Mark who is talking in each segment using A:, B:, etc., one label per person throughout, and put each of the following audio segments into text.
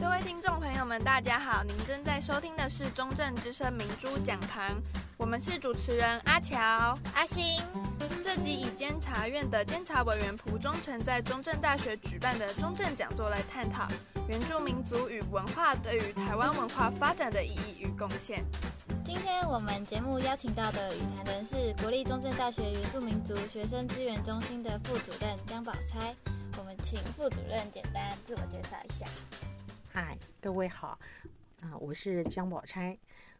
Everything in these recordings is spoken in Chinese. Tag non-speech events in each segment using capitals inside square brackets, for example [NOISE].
A: 各位听众朋友们，大家好！您正在收听的是中正之声明珠讲堂，我们是主持人阿乔、
B: 阿星。
A: 这集以监察院的监察委员蒲忠诚在中正大学举办的中正讲座来探讨原住民族与文化对于台湾文化发展的意义与贡献。
B: 今天我们节目邀请到的与谈人是国立中正大学原住民族学生资源中心的副主任江宝钗。我们请副主任简单自我介绍一下。
C: 嗨，各位好，啊、我是江宝钗。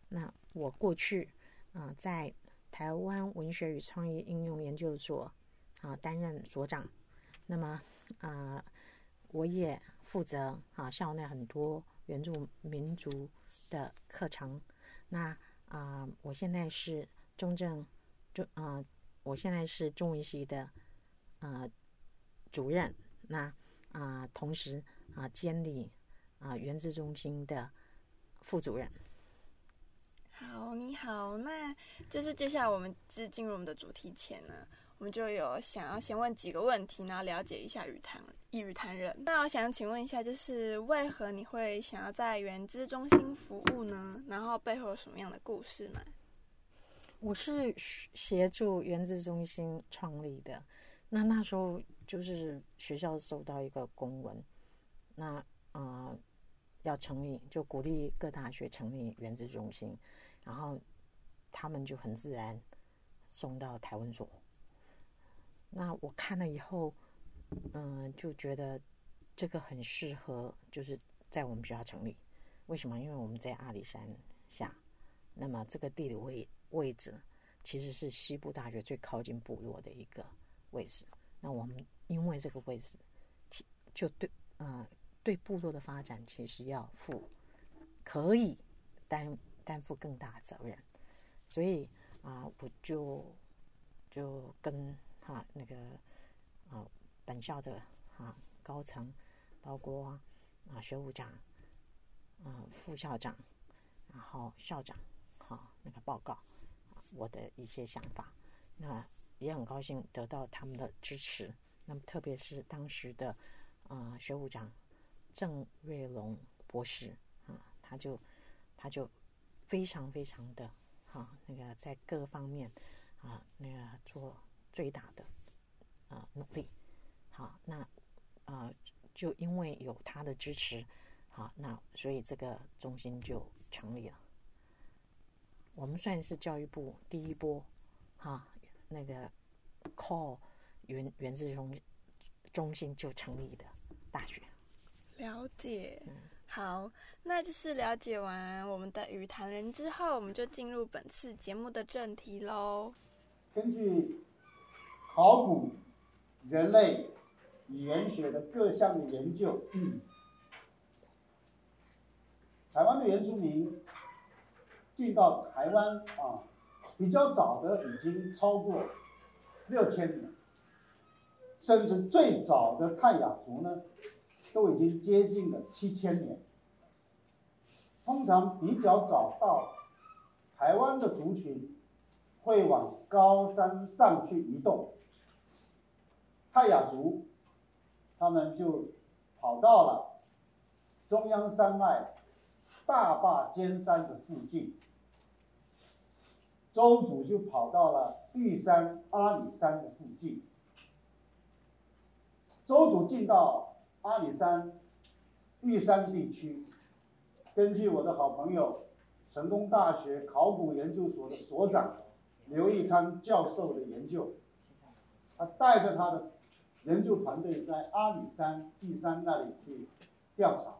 C: 那我过去啊、在台湾文学与创意应用研究所啊、担任所长。那么啊、我也负责啊、校内很多原住民族的课程。那啊、我现在是中正中啊、我现在是中文系的呃主任。那啊、同时啊，监、理。啊，原子中心的副主任。
A: 好，你好，那就是接下来我们就进入我们的主题前呢，我们就有想要先问几个问题，然后了解一下与谈与谈人。那我想请问一下，就是为何你会想要在原资中心服务呢？然后背后有什么样的故事吗？
C: 我是协助原资中心创立的，那那时候就是学校收到一个公文，那要成立，就鼓励各大学成立原子中心，然后他们就很自然送到台湾所。那我看了以后，嗯，就觉得这个很适合，就是在我们学校成立。为什么？因为我们在阿里山下，那么这个地理位位置其实是西部大学最靠近部落的一个位置。那我们因为这个位置，就对，嗯。对部落的发展，其实要负可以担担负更大责任，所以啊，我就就跟哈、那个啊本校的、啊、高层，包括啊学务长、啊副校长，然后校长，哈、啊、那个报告我的一些想法，那也很高兴得到他们的支持。那么特别是当时的啊学务长。郑瑞龙博士啊，他就他就非常非常的哈、啊，那个在各方面啊，那个做最大的啊努力。好、那啊，就因为有他的支持，好、那所以这个中心就成立了。我们算是教育部第一波哈、啊，那个 call 原原子中中心就成立的大学。
A: 了解，好，那就是了解完我们的与谈人之后，我们就进入本次节目的正题喽。
D: 根据考古、人类、语言学的各项的研究，嗯，台湾的原住民进到台湾啊，比较早的已经超过六千年，甚至最早的泰雅族呢，都已经接近了七千年。通常比较早到台湾的族群会往高山上去移动。泰雅族，他们就跑到了中央山脉大霸尖山的附近。邹族就跑到了玉山阿里山的附近。邹族进到阿里山、玉山地区，根据我的好朋友成功大学考古研究所的所长刘义昌教授的研究，他带着他的研究团队在阿里山、玉山那里去调查。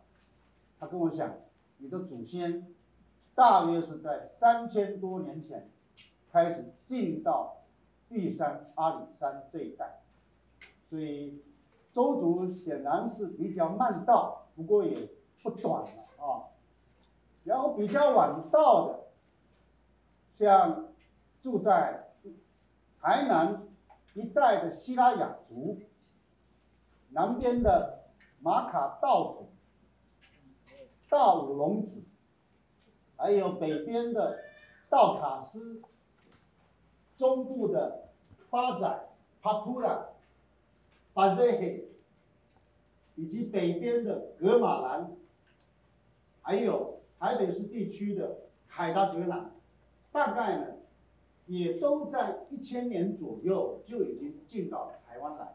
D: 他跟我讲，你的祖先大约是在三千多年前开始进到玉山、阿里山这一带，所以。周族显然是比较慢到，不过也不短了啊。然后比较晚到的，像住在台南一带的西拉雅族，南边的马卡道族、大武龙族，还有北边的道卡斯，中部的巴仔、帕普拉。巴塞黑，以及北边的格玛兰，还有台北市地区的凯达格兰，大概呢，也都在一千年左右就已经进到台湾来，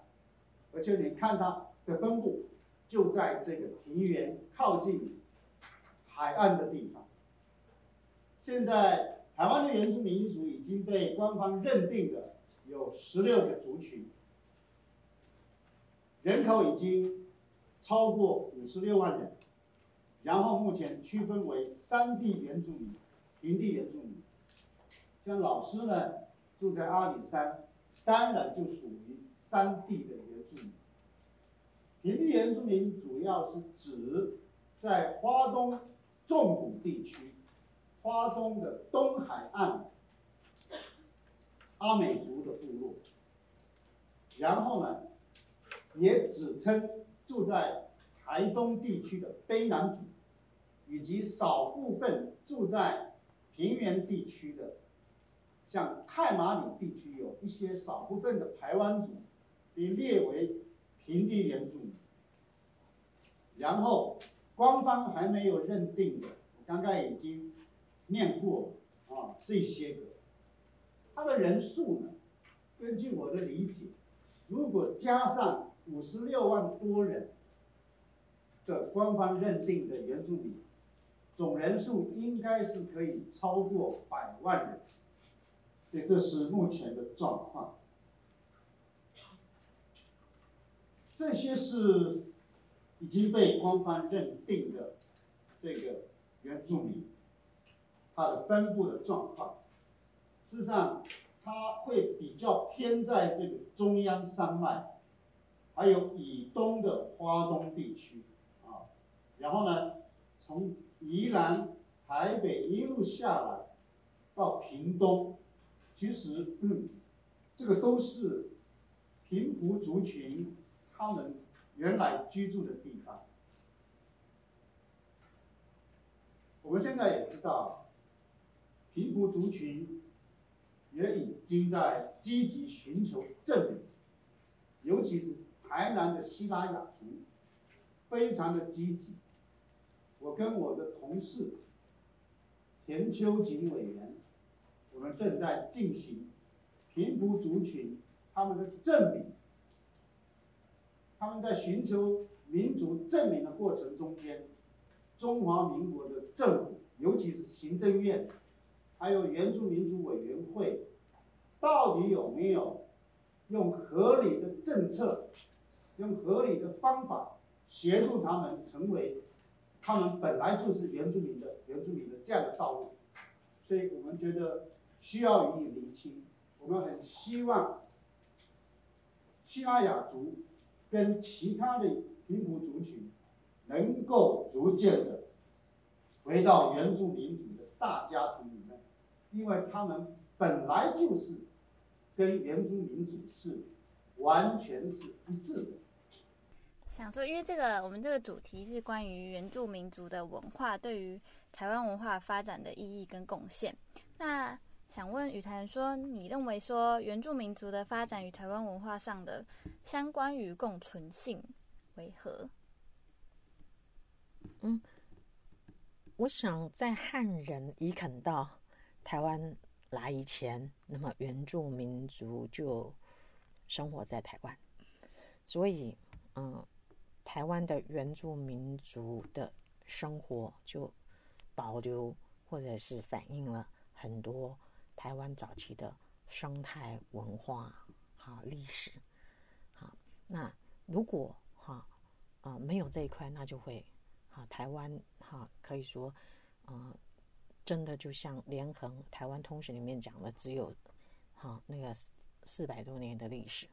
D: 而且你看它的分布，就在这个平原靠近海岸的地方。现在台湾的原住民族已经被官方认定的有十六个族群，人口已经超过五十六万人。然后目前区分为山地原住民、平地原住民。像老师呢，住在阿里山，当然就属于山地的原住民。平地原住民主要是指在花东纵谷地区、花东的东海岸阿美族的部落。然后呢，也指称住在台东地区的卑南族，以及少部分住在平原地区的，像太麻里地区有一些少部分的排湾族，被列为平地原住民。然后官方还没有认定的，我刚刚已经念过啊，这些个，他的人数呢，根据我的理解，如果加上五十六万多人。的官方认定的原住民总人数应该是可以超过百万人，所以这是目前的状况。这些是已经被官方认定的这个原住民，它的分布的状况，事实上它会比较偏在这个中央山脉，还有以东的花东地区啊。然后呢，从宜兰、台北一路下来到屏东，其实嗯，这个都是平埔族群他们原来居住的地方。我们现在也知道，平埔族群也已经在积极寻求证明，尤其是台南的西拉雅族，非常的积极。我跟我的同事田秋瑾委员，我们正在进行平埔族群他们的证明。他们在寻求民族证明的过程中间，中华民国的政府，尤其是行政院，还有原住民族委员会，到底有没有用合理的政策，用合理的方法协助他们成为？他们本来就是原住民的原住民的这样的道路，所以我们觉得需要予以厘清。我们很希望西拉雅族跟其他的平埔族群能够逐渐的回到原住民族的大家族里面，因为他们本来就是跟原住民族是完全是一致的。
B: 想说，因为这个我们这个主题是关于原住民族的文化对于台湾文化发展的意义跟贡献。那想问雨潭说，你认为说原住民族的发展与台湾文化上的相关与共存性为何？
C: 嗯，我想在汉人移垦到台湾来以前，那么原住民族就生活在台湾，所以嗯。台湾的原住民族的生活就保留或者是反映了很多台湾早期的生态文化哈历史，好，那如果哈啊、没有这一块，那就会哈台湾哈可以说啊、真的就像连横台湾通史里面讲的，只有哈那个四百多年的历史，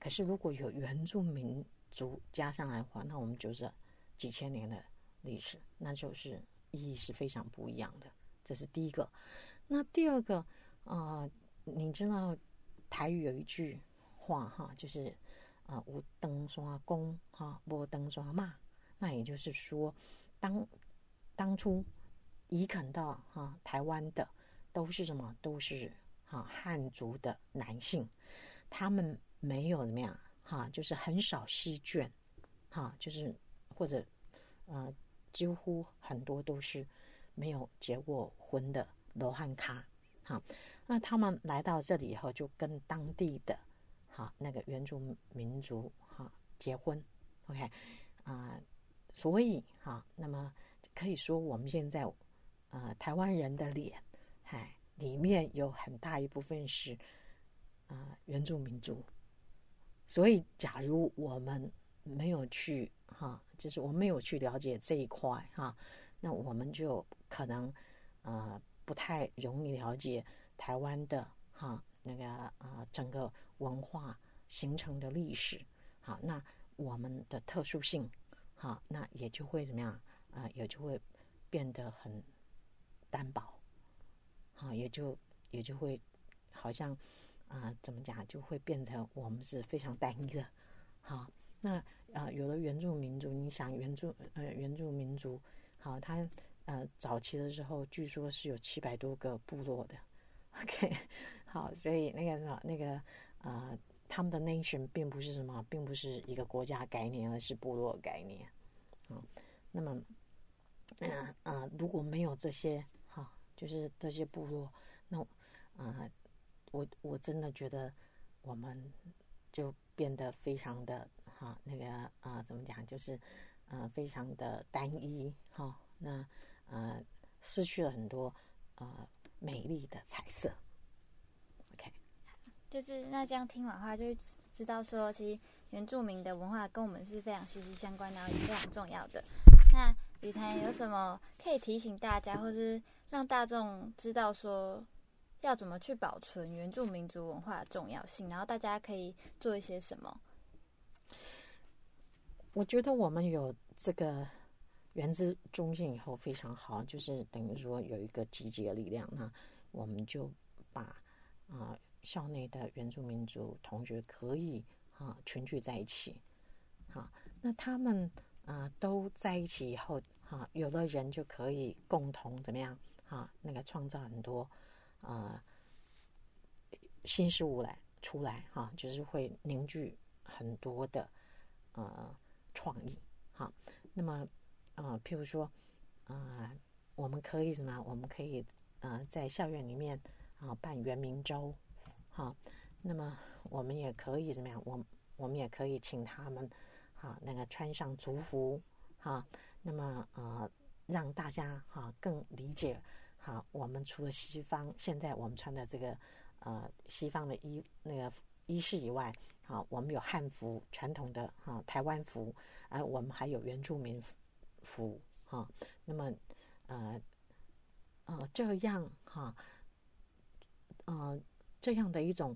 C: 可是如果有原住民。族加上来的话，那我们就是几千年的历史，那就是意义是非常不一样的。这是第一个。那第二个啊、你知道台语有一句话哈，就是啊，无灯刷公哈，无灯刷骂。那也就是说，当当初移垦到哈台湾的都是什么？都是哈汉族的男性，他们没有怎么样。哈，就是很少吸卷，哈，就是或者呃几乎很多都是没有结过婚的罗汉咖，哈，那他们来到这里以后，就跟当地的哈那个原住民族哈结婚，OK。啊、所以哈，那么可以说我们现在呃台湾人的脸，哎，里面有很大一部分是啊、呃、原住民族，所以假如我们没有去哈，就是我没有去了解这一块哈，那我们就可能呃不太容易了解台湾的哈那个啊、呃、整个文化形成的历史，好，那我们的特殊性，好，那也就会怎么样啊、也就会变得很单薄，好，也就也就会好像啊、怎么讲，就会变得我们是非常单一的，好。那啊、有的原住民族，你想原住呃原住民族，好，他呃早期的时候，据说是有七百多个部落的，OK，[LAUGHS] 好，所以那个什么那个啊、呃，他们的 nation 并不是什么，并不是一个国家概念，而是部落概念，啊，那么嗯啊、如果没有这些哈，就是这些部落，那啊、我我真的觉得我们就变得非常的。哈，那个啊、怎么讲？就是呃，非常的单一哈、那呃，失去了很多呃美丽的彩色。OK，
B: 就是那这样听完话，就知道说，其实原住民的文化跟我们是非常息息相关，然后也非常重要的。那雨台有什么可以提醒大家，或是让大众知道说，要怎么去保存原住民族文化的重要性？然后大家可以做一些什么？
C: 我觉得我们有这个原资中心以后非常好，就是等于说有一个集结力量，那我们就把啊、校内的原住民族同学可以啊群聚在一起，好，那他们啊、都在一起以后，哈、啊，有的人就可以共同怎么样，哈、啊，那个创造很多、呃、新事物来出来，哈、就是会凝聚很多的呃。创意，好，那么，呃，譬如说，呃，我们可以什么？我们可以呃，在校园里面啊、办圆明周，好，那么我们也可以怎么样？我我们也可以请他们，好，那个穿上族服，哈，那么呃，让大家哈更理解，好，我们除了西方现在我们穿的这个呃西方的衣那个衣饰以外。好，我们有汉服传统的哈台湾服，啊我们还有原住民服哈。那么呃呃这样哈呃这样的一种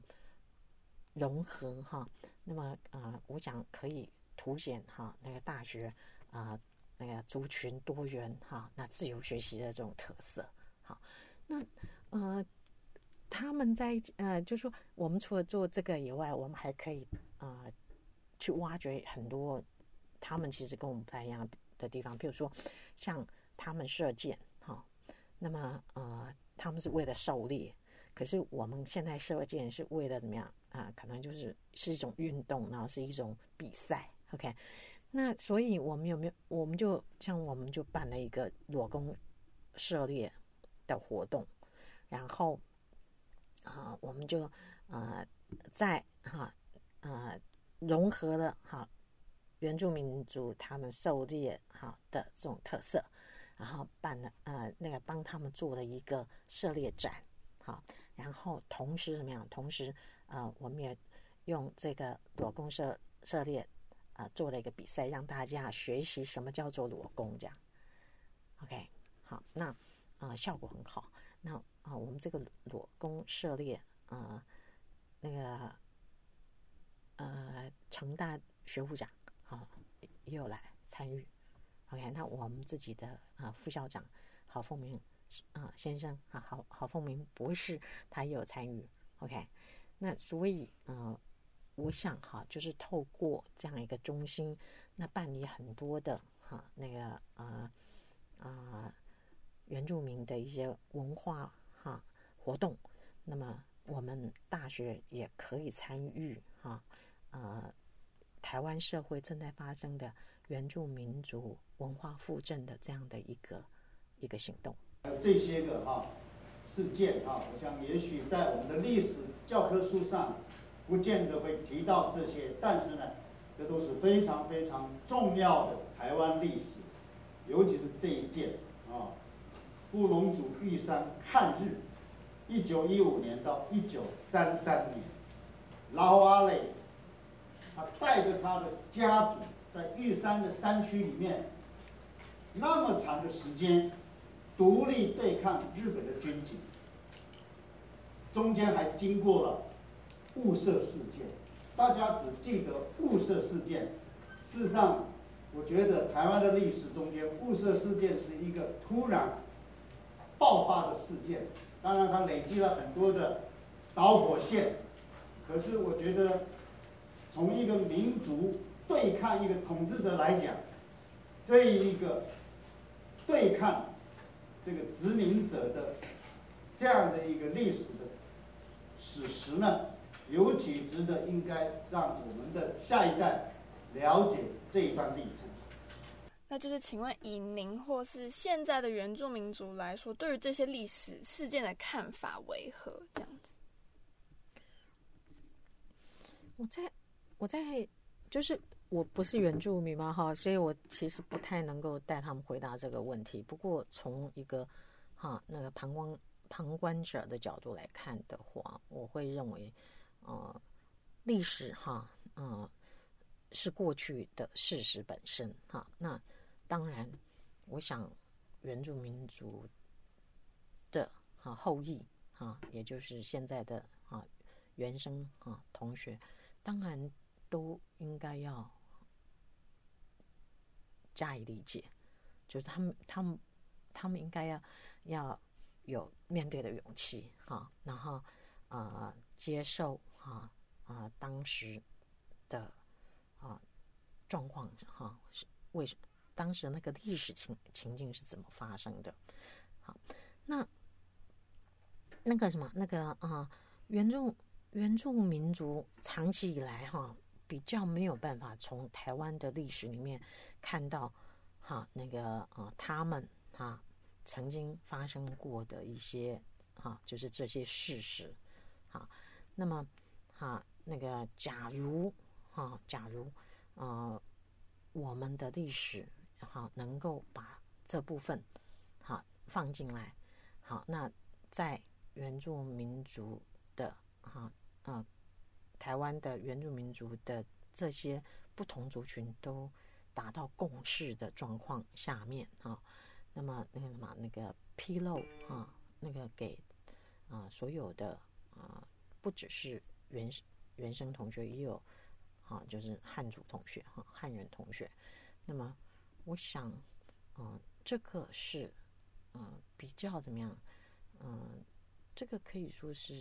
C: 融合哈，那么啊、呃，我想可以凸显哈那个大学啊、那个族群多元哈那自由学习的这种特色。好，那呃。他们在呃，就说，我们除了做这个以外，我们还可以啊、呃，去挖掘很多他们其实跟我们不太一样的地方。比如说，像他们射箭，哈、哦，那么呃，他们是为了狩猎，可是我们现在射箭是为了怎么样啊、可能就是是一种运动，然后是一种比赛。OK，那所以我们有没有？我们就像我们就办了一个裸弓射猎的活动，然后。啊、我们就呃在哈呃融合了哈原住民族他们狩猎哈的这种特色，然后办了呃那个帮他们做了一个射猎展，好，然后同时怎么样？同时呃我们也用这个裸弓射射猎啊、做了一个比赛，让大家学习什么叫做裸弓，这样。OK，好，那啊、效果很好，那。啊，我们这个裸弓射猎，呃，那个呃，成大学务长，好、啊，也有来参与。OK，那我们自己的啊副校长郝凤明啊先生啊，郝郝凤明博士，他也有参与。OK，那所以呃，我想哈、就是透过这样一个中心，那办理很多的哈、那个啊啊原住民的一些文化。哈，活动，那么我们大学也可以参与哈，呃，台湾社会正在发生的原住民族文化复振的这样的一个一个行动。
D: 这些个哈事件哈，我想也许在我们的历史教科书上不见得会提到这些，但是呢，这都是非常非常重要的台湾历史，尤其是这一件啊，布农族玉山看日，一九一五年到一九三三年，老阿磊他带着他的家族在玉山的山区里面，那么长的时间，独立对抗日本的军警，中间还经过了雾社事件。大家只记得雾社事件，事实上，我觉得台湾的历史中间，雾社事件是一个突然爆发的事件。当然，它累积了很多的导火线。可是，我觉得从一个民族对抗一个统治者来讲，这一个对抗这个殖民者的这样的一个历史的史实呢，尤其值得应该让我们的下一代了解这一段历程。
A: 那就是，请问以您或是现在的原住民族来说，对于这些历史事件的看法为何？这样子？
C: 我在，我在，就是我不是原住民嘛，哈，所以我其实不太能够带他们回答这个问题。不过从一个哈那个旁观旁观者的角度来看的话，我会认为。呃，历史哈，嗯、是过去的事实本身哈。那当然，我想原住民族的啊后裔哈，也就是现在的啊原生啊同学，当然都应该要加以理解，就是他们他们他们应该要要有面对的勇气哈，然后啊、接受。啊啊！当时的啊状况哈是为什么？当时那个历史情情境是怎么发生的？好，那那个什么那个啊原住原住民族长期以来哈比较没有办法从台湾的历史里面看到哈那个啊他们哈曾经发生过的一些哈就是这些事实好，那么。啊，那个，假如，哈、啊，假如，呃，我们的历史，好、能够把这部分，好、放进来，好，那在原住民族的，哈，呃，台湾的原住民族的这些不同族群都达到共识的状况下面，啊，那么那个什么，那个披露，啊，那个给，啊，所有的，啊，不只是。原原生同学也有，啊，就是汉族同学哈，汉人同学。那么，我想，嗯、这个是，嗯、比较怎么样？嗯、这个可以说是，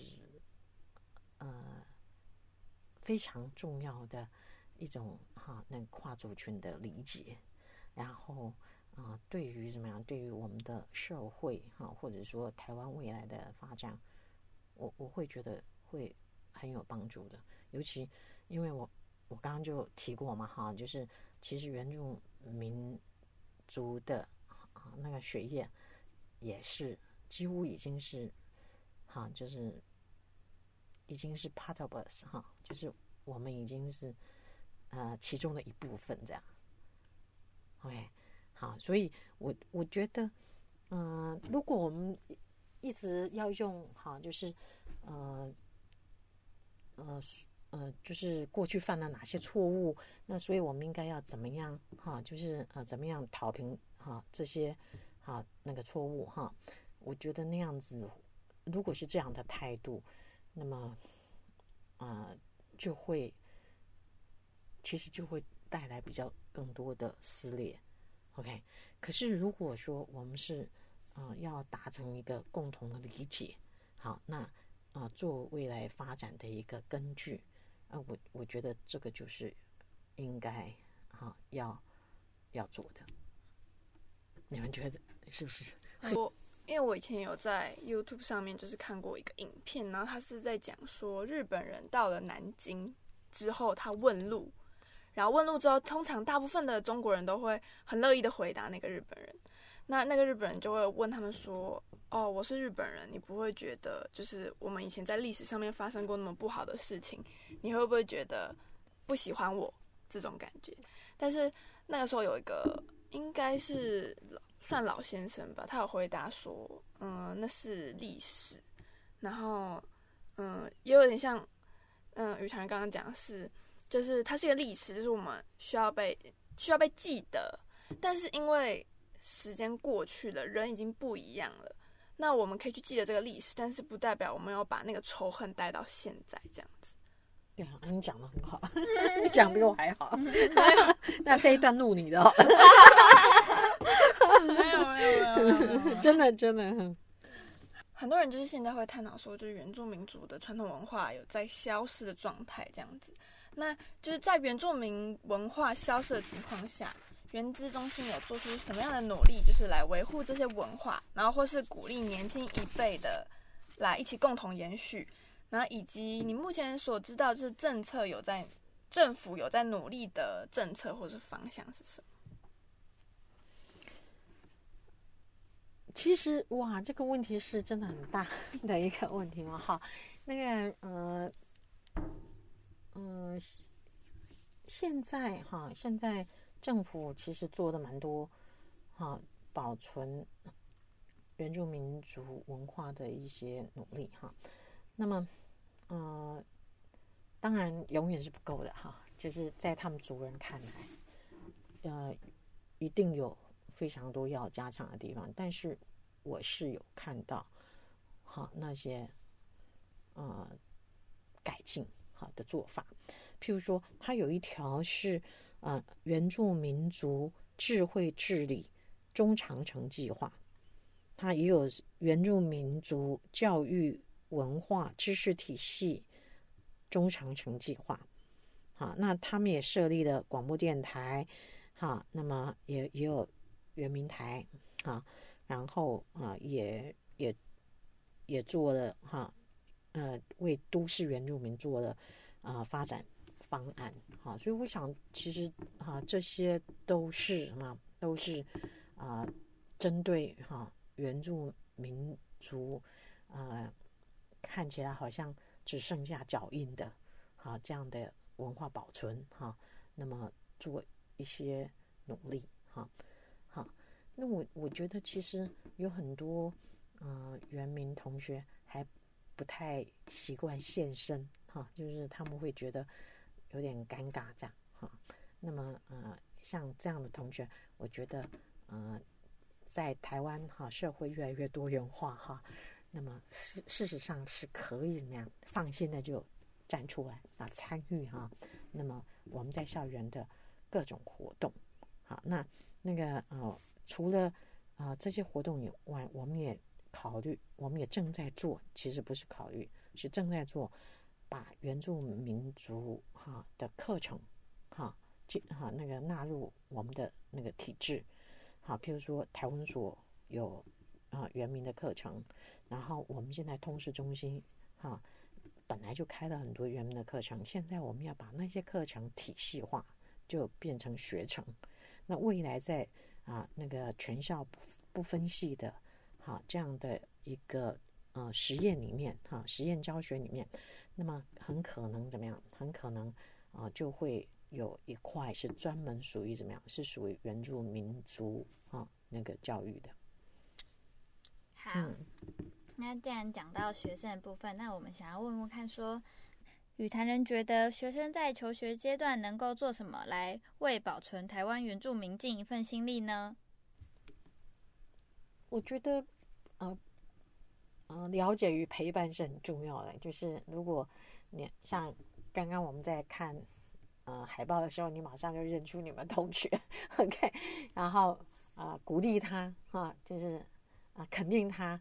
C: 呃，非常重要的一种哈，那跨族群的理解。然后，啊、对于怎么样？对于我们的社会哈，或者说台湾未来的发展，我我会觉得会。很有帮助的，尤其因为我我刚刚就提过嘛，哈，就是其实原住民族的啊那个学业也是几乎已经是哈，就是已经是 part of us 哈，就是我们已经是呃其中的一部分这样。OK，好，所以我我觉得，嗯、如果我们一直要用哈，就是呃。呃呃，呃就是过去犯了哪些错误？那所以我们应该要怎么样？哈，就是呃，怎么样讨平哈这些哈那个错误哈？我觉得那样子，如果是这样的态度，那么啊、就会其实就会带来比较更多的撕裂。OK，可是如果说我们是啊、要达成一个共同的理解，好那。啊，做未来发展的一个根据啊，我我觉得这个就是应该哈要要做的。你们觉得是不是？
A: 我因为我以前有在 YouTube 上面就是看过一个影片，然后他是在讲说日本人到了南京之后，他问路，然后问路之后，通常大部分的中国人都会很乐意的回答那个日本人。那那个日本人就会问他们说：“哦，我是日本人，你不会觉得就是我们以前在历史上面发生过那么不好的事情，你会不会觉得不喜欢我这种感觉？”但是那个时候有一个应该是算老先生吧，他有回答说：“嗯，那是历史。”然后，嗯，也有点像，嗯，宇团刚刚讲的是，就是它是一个历史，就是我们需要被需要被记得，但是因为。时间过去了，人已经不一样了。那我们可以去记得这个历史，但是不代表我们要把那个仇恨带到现在这样子。
C: 对啊，你讲的很好，你 [LAUGHS] 讲比我还好。[LAUGHS] 那这一段录你的。
A: 没有没有没有，没有
C: 真的真的。
A: 很多人就是现在会探讨说，就是原住民族的传统文化有在消失的状态这样子。那就是在原住民文化消失的情况下。原资中心有做出什么样的努力，就是来维护这些文化，然后或是鼓励年轻一辈的来一起共同延续，然后以及你目前所知道，就是政策有在政府有在努力的政策或是方向是什么？
C: 其实哇，这个问题是真的很大的一个问题嘛。好，那个呃嗯、呃，现在哈，现在。政府其实做的蛮多，哈，保存原住民族文化的一些努力哈。那么，呃，当然永远是不够的哈，就是在他们族人看来，呃，一定有非常多要加强的地方。但是我是有看到，好那些呃改进好的做法，譬如说，它有一条是。啊，原住民族智慧治理中长程计划，它也有原住民族教育文化知识体系中长程计划。好，那他们也设立了广播电台，哈，那么也也有原民台，啊，然后啊，也也也做了哈，呃，为都市原住民做了啊发展。方案，好，所以我想，其实哈，这些都是什么？都是啊，针对哈原住民族，呃，看起来好像只剩下脚印的，哈，这样的文化保存，哈，那么做一些努力，哈，好，那我我觉得其实有很多呃原民同学还不太习惯现身，哈，就是他们会觉得。有点尴尬，这样哈。那么呃，像这样的同学，我觉得呃，在台湾哈，社会越来越多元化哈。那么事事实上是可以怎么样放心的就站出来啊，参与哈。那么我们在校园的各种活动，好，那那个呃，除了啊、这些活动以外，我们也考虑，我们也正在做，其实不是考虑，是正在做。把原住民族哈的课程哈进哈那个纳入我们的那个体制，好，譬如说台文所有啊原民的课程，然后我们现在通识中心哈本来就开了很多原民的课程，现在我们要把那些课程体系化，就变成学程。那未来在啊那个全校不不分系的哈这样的一个呃实验里面哈实验教学里面。那么很可能怎么样？很可能啊，就会有一块是专门属于怎么样？是属于原住民族啊那个教育的。
B: 好，嗯、那既然讲到学生的部分，那我们想要问问看说，说宇坛人觉得学生在求学阶段能够做什么来为保存台湾原住民尽一份心力呢？
C: 我觉得，呃。嗯，了解与陪伴是很重要的。就是如果你像刚刚我们在看呃海报的时候，你马上就认出你们同学，OK，[LAUGHS] 然后啊、鼓励他啊，就是啊、肯定他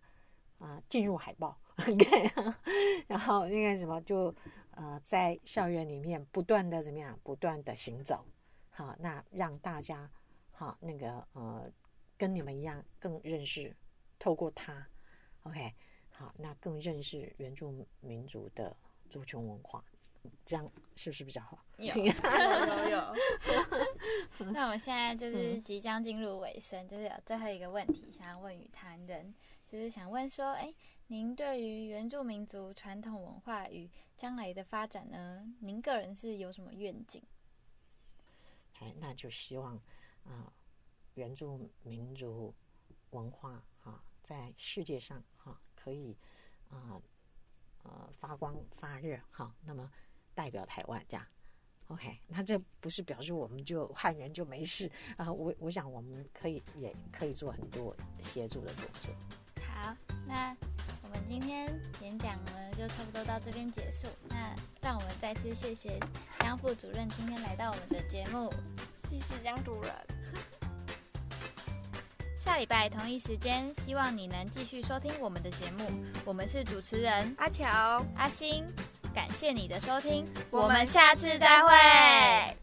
C: 啊、进入海报，[LAUGHS] OK，[LAUGHS] 然后那个什么就呃在校园里面不断的怎么样，不断的行走，好，那让大家好那个呃跟你们一样更认识，透过他，OK。好，那更认识原住民族的族群文化，这样是不是比较好？
B: 有
A: 有有 [LAUGHS] 有。[LAUGHS]
B: 那我们现在就是即将进入尾声，就是有最后一个问题想要问与谈人，就是想问说，哎，您对于原住民族传统文化与将来的发展呢，您个人是有什么愿景？
C: 哎，那就希望啊、呃，原住民族文化哈、啊，在世界上哈、啊，可以啊呃发光发热哈、啊，那么代表台湾这样。OK，那这不是表示我们就汉人就没事啊？我我想我们可以也可以做很多协助的工作。
B: 好，那我们今天演讲呢就差不多到这边结束。那让我们再次谢谢江副主任今天来到我们的节目。
A: 谢谢江主任。
B: 下礼拜同一时间，希望你能继续收听我们的节目。我们是主持人
A: 阿乔、
B: 阿星，感谢你的收听，
A: 我们下次再会。